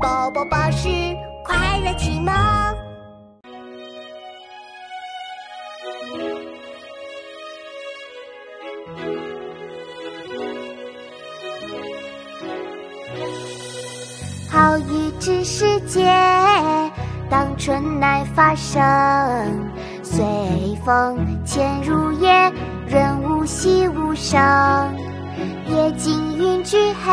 宝宝巴士快乐启蒙。好雨知时节，当春乃发生。随风潜入夜，润物细无声。夜静云俱黑，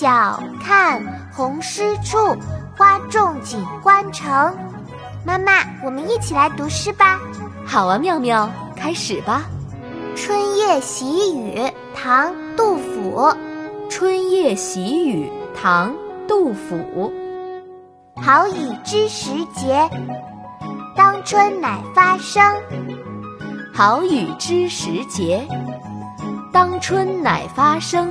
晓看红湿处，花重锦官城。妈妈，我们一起来读诗吧。好啊，妙妙，开始吧。《春夜喜雨》唐·杜甫。《春夜喜雨》唐·杜甫。好雨知时节，当春乃发生。好雨知时节，当春乃发生。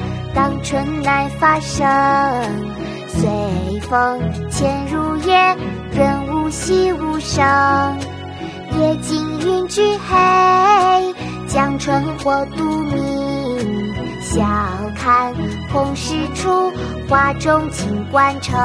当春乃发生。随风潜入夜，润物细无声。野径云俱黑，江春火独明。晓看红湿处，花重锦官城。